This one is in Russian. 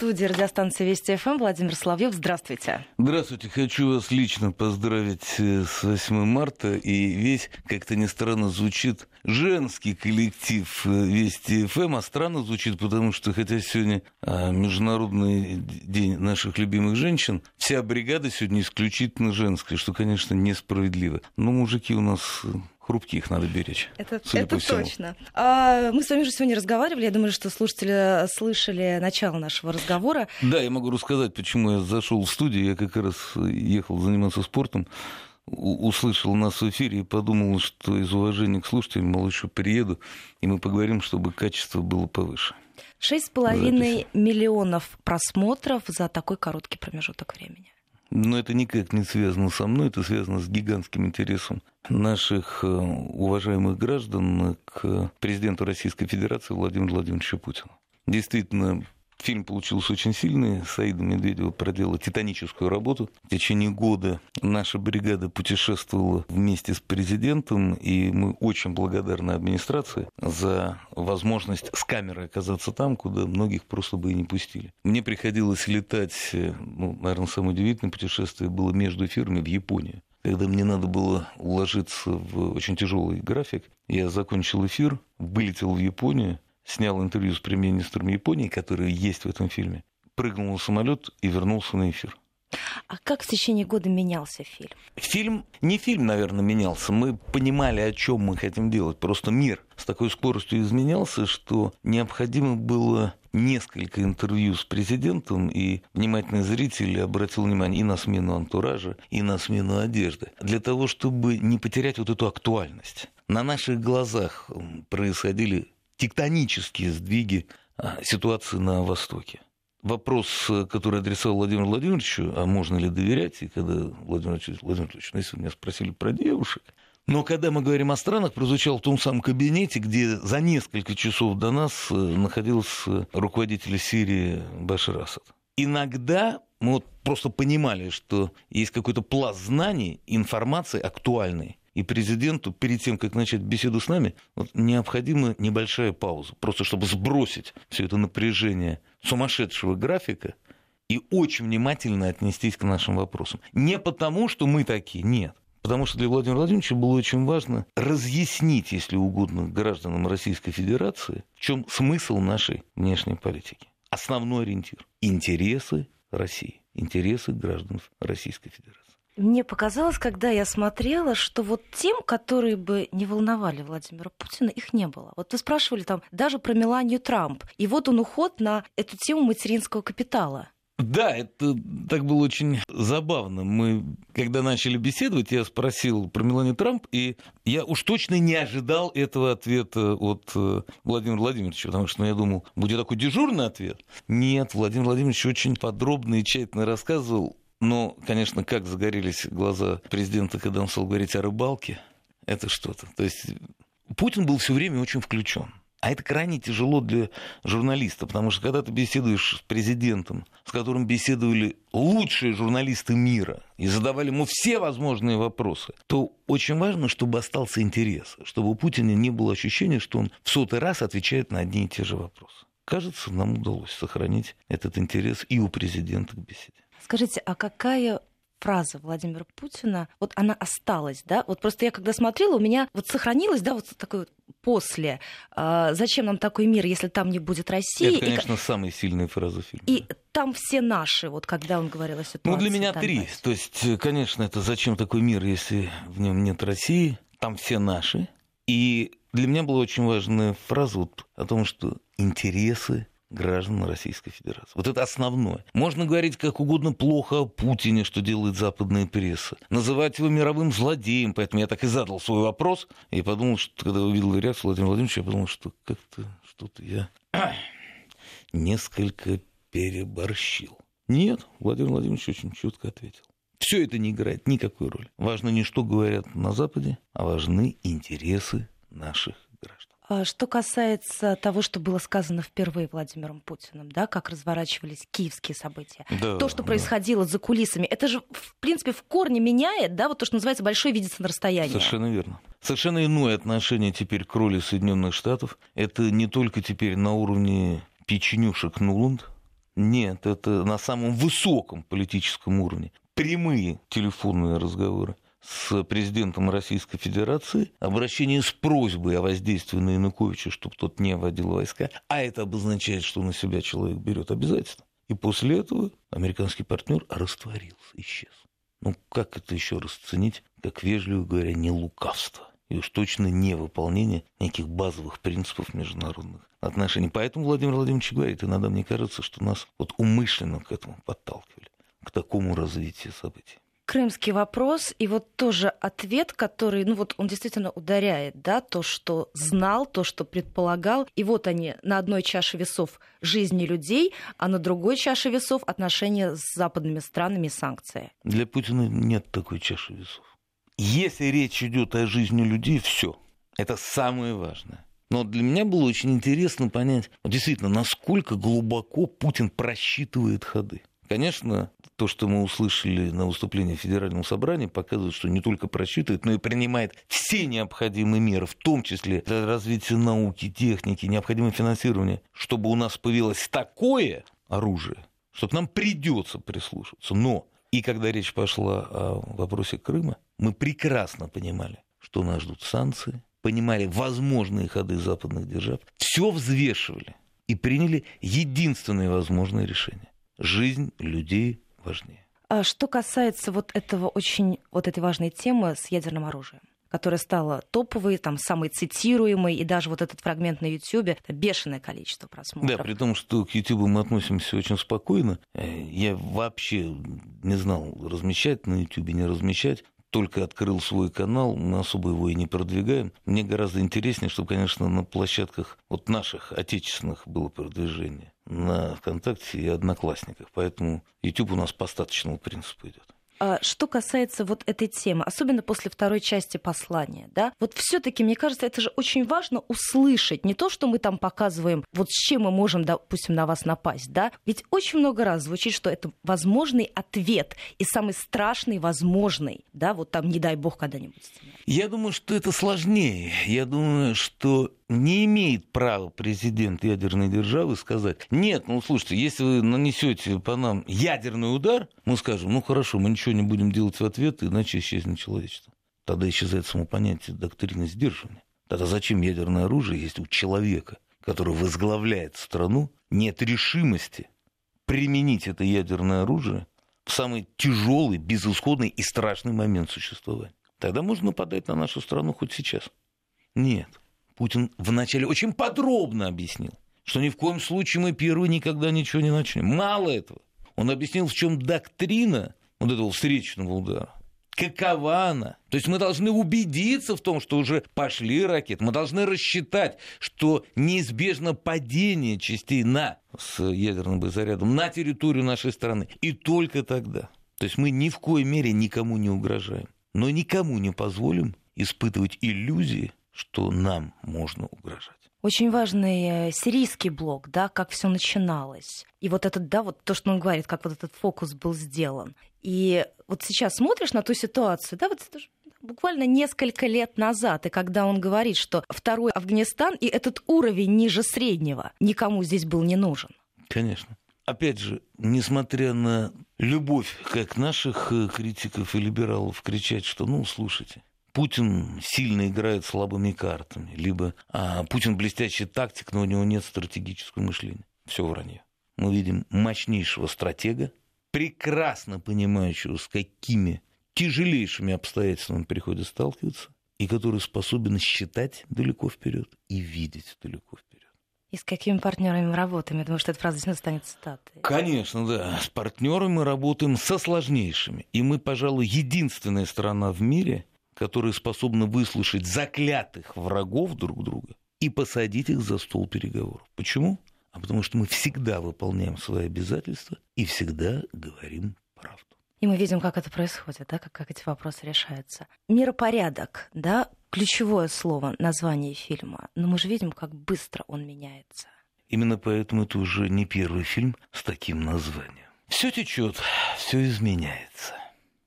студии радиостанции Вести ФМ Владимир Соловьев. Здравствуйте. Здравствуйте. Хочу вас лично поздравить э, с 8 марта. И весь, как-то не странно звучит, женский коллектив э, Вести ФМ. А странно звучит, потому что, хотя сегодня а, Международный день наших любимых женщин, вся бригада сегодня исключительно женская, что, конечно, несправедливо. Но мужики у нас э, хрупких надо беречь. Это, это точно. А, мы с вами уже сегодня разговаривали. Я думаю, что слушатели слышали начало нашего разговора. Да, я могу рассказать, почему я зашел в студию. Я как раз ехал заниматься спортом услышал нас в эфире и подумал, что из уважения к слушателям, мол, еще приеду, и мы поговорим, чтобы качество было повыше. Шесть с половиной миллионов просмотров за такой короткий промежуток времени. Но это никак не связано со мной, это связано с гигантским интересом наших э, уважаемых граждан к президенту Российской Федерации Владимиру Владимировичу Путину. Действительно, Фильм получился очень сильный. Саида Медведева проделала титаническую работу. В течение года наша бригада путешествовала вместе с президентом, и мы очень благодарны администрации за возможность с камерой оказаться там, куда многих просто бы и не пустили. Мне приходилось летать, ну, наверное, самое удивительное путешествие было между эфирами в Японию когда мне надо было уложиться в очень тяжелый график, я закончил эфир, вылетел в Японию, снял интервью с премьер-министром Японии, который есть в этом фильме, прыгнул на самолет и вернулся на эфир. А как в течение года менялся фильм? Фильм, не фильм, наверное, менялся. Мы понимали, о чем мы хотим делать. Просто мир с такой скоростью изменялся, что необходимо было несколько интервью с президентом, и внимательный зритель обратил внимание и на смену антуража, и на смену одежды, для того, чтобы не потерять вот эту актуальность. На наших глазах происходили тектонические сдвиги а, ситуации на Востоке. Вопрос, который адресовал Владимиру Владимировичу, а можно ли доверять, и когда Владимир Владимирович, Владимир Владимирович, ну, если меня спросили про девушек, но когда мы говорим о странах, прозвучал в том самом кабинете, где за несколько часов до нас э, находился руководитель Сирии Башар Асад. Иногда мы вот просто понимали, что есть какой-то пласт знаний, информации актуальной, и президенту перед тем, как начать беседу с нами, вот, необходима небольшая пауза, просто чтобы сбросить все это напряжение сумасшедшего графика и очень внимательно отнестись к нашим вопросам. Не потому, что мы такие, нет. Потому что для Владимира Владимировича было очень важно разъяснить, если угодно, гражданам Российской Федерации, в чем смысл нашей внешней политики. Основной ориентир – интересы России, интересы граждан Российской Федерации. Мне показалось, когда я смотрела, что вот тем, которые бы не волновали Владимира Путина, их не было. Вот вы спрашивали там даже про Меланию Трамп. И вот он уход на эту тему материнского капитала. Да, это так было очень забавно. Мы, когда начали беседовать, я спросил про Меланию Трамп, и я уж точно не ожидал этого ответа от э, Владимира Владимировича, потому что ну, я думал, будет такой дежурный ответ. Нет, Владимир Владимирович очень подробно и тщательно рассказывал но, конечно, как загорелись глаза президента, когда он стал говорить о рыбалке, это что-то. То есть Путин был все время очень включен. А это крайне тяжело для журналиста, потому что когда ты беседуешь с президентом, с которым беседовали лучшие журналисты мира и задавали ему все возможные вопросы, то очень важно, чтобы остался интерес, чтобы у Путина не было ощущения, что он в сотый раз отвечает на одни и те же вопросы. Кажется, нам удалось сохранить этот интерес и у президента к беседе. Скажите, а какая фраза Владимира Путина, вот она осталась, да? Вот просто я когда смотрела, у меня вот сохранилось, да, вот такое после. А, зачем нам такой мир, если там не будет России? Это, конечно, и... самая сильная фраза фильма. И там все наши, вот когда он говорил о ситуации. Ну, для меня три. То есть, конечно, это зачем такой мир, если в нем нет России? Там все наши. И для меня была очень важная фраза вот о том, что интересы граждан Российской Федерации. Вот это основное. Можно говорить как угодно плохо о Путине, что делает западная пресса. Называть его мировым злодеем. Поэтому я так и задал свой вопрос. И подумал, что когда увидел реакцию Владимира Владимировича, я подумал, что как-то что-то я несколько переборщил. Нет, Владимир Владимирович очень четко ответил. Все это не играет никакой роли. Важно не что говорят на Западе, а важны интересы наших что касается того, что было сказано впервые Владимиром Путиным, да, как разворачивались киевские события, да, то, что происходило да. за кулисами, это же, в принципе, в корне меняет, да, вот то, что называется большой видится на расстоянии. Совершенно верно. Совершенно иное отношение теперь к роли Соединенных Штатов. Это не только теперь на уровне печенюшек Нуланд, Нет, это на самом высоком политическом уровне. Прямые телефонные разговоры с президентом Российской Федерации, обращение с просьбой о воздействии на Януковича, чтобы тот не вводил войска, а это обозначает, что на себя человек берет обязательно. И после этого американский партнер растворился, исчез. Ну, как это еще расценить, как, вежливо говоря, не лукавство? И уж точно не выполнение неких базовых принципов международных отношений. Поэтому Владимир Владимирович говорит, иногда мне кажется, что нас вот умышленно к этому подталкивали, к такому развитию событий крымский вопрос, и вот тоже ответ, который, ну вот он действительно ударяет, да, то, что знал, то, что предполагал, и вот они на одной чаше весов жизни людей, а на другой чаше весов отношения с западными странами и санкции. Для Путина нет такой чаши весов. Если речь идет о жизни людей, все. Это самое важное. Но для меня было очень интересно понять, действительно, насколько глубоко Путин просчитывает ходы. Конечно, то, что мы услышали на выступлении Федерального собрания, показывает, что не только просчитывает, но и принимает все необходимые меры, в том числе для развития науки, техники, необходимое финансирование, чтобы у нас появилось такое оружие, что к нам придется прислушаться. Но и когда речь пошла о вопросе Крыма, мы прекрасно понимали, что нас ждут санкции, понимали возможные ходы западных держав, все взвешивали и приняли единственное возможное решение жизнь людей важнее. А что касается вот этого очень вот этой важной темы с ядерным оружием которая стала топовой, там, самой цитируемой, и даже вот этот фрагмент на YouTube, это бешеное количество просмотров. Да, при том, что к YouTube мы относимся очень спокойно. Э, я вообще не знал, размещать на YouTube, не размещать только открыл свой канал, мы особо его и не продвигаем. Мне гораздо интереснее, чтобы, конечно, на площадках вот наших отечественных было продвижение на ВКонтакте и Одноклассниках. Поэтому YouTube у нас по статочному принципу идет. А что касается вот этой темы, особенно после второй части послания, да, вот все-таки, мне кажется, это же очень важно услышать, не то, что мы там показываем, вот с чем мы можем, допустим, на вас напасть, да, ведь очень много раз звучит, что это возможный ответ и самый страшный возможный, да, вот там, не дай бог, когда-нибудь. Я думаю, что это сложнее. Я думаю, что не имеет права президент ядерной державы сказать, нет, ну слушайте, если вы нанесете по нам ядерный удар, мы скажем, ну хорошо, мы ничего не будем делать в ответ, иначе исчезнет человечество. Тогда исчезает само понятие доктрины сдерживания. Тогда зачем ядерное оружие, если у человека, который возглавляет страну, нет решимости применить это ядерное оружие в самый тяжелый, безысходный и страшный момент существования? Тогда можно нападать на нашу страну хоть сейчас. Нет. Путин вначале очень подробно объяснил, что ни в коем случае мы первые никогда ничего не начнем. Мало этого. Он объяснил, в чем доктрина вот этого встречного удара. Какова она? То есть мы должны убедиться в том, что уже пошли ракеты. Мы должны рассчитать, что неизбежно падение частей на с ядерным зарядом на территорию нашей страны. И только тогда. То есть мы ни в коей мере никому не угрожаем. Но никому не позволим испытывать иллюзии, что нам можно угрожать. Очень важный э, сирийский блок, да, как все начиналось. И вот этот, да, вот то, что он говорит, как вот этот фокус был сделан. И вот сейчас смотришь на ту ситуацию, да, вот это же буквально несколько лет назад, и когда он говорит, что второй Афганистан и этот уровень ниже среднего никому здесь был не нужен. Конечно. Опять же, несмотря на любовь как наших э, критиков и либералов кричать, что, ну, слушайте, Путин сильно играет слабыми картами, либо а, Путин блестящий тактик, но у него нет стратегического мышления. Все вранье. Мы видим мощнейшего стратега, прекрасно понимающего, с какими тяжелейшими обстоятельствами приходится сталкиваться, и который способен считать далеко вперед и видеть далеко вперед. И с какими партнерами мы работаем? Я думаю, что эта фраза действительно станет цитатой. Конечно, да. С партнерами мы работаем со сложнейшими. И мы, пожалуй, единственная страна в мире, которые способны выслушать заклятых врагов друг друга и посадить их за стол переговоров. Почему? А потому что мы всегда выполняем свои обязательства и всегда говорим правду. И мы видим, как это происходит, да, как, как эти вопросы решаются. Миропорядок, да, ключевое слово, название фильма. Но мы же видим, как быстро он меняется. Именно поэтому это уже не первый фильм с таким названием. Все течет, все изменяется.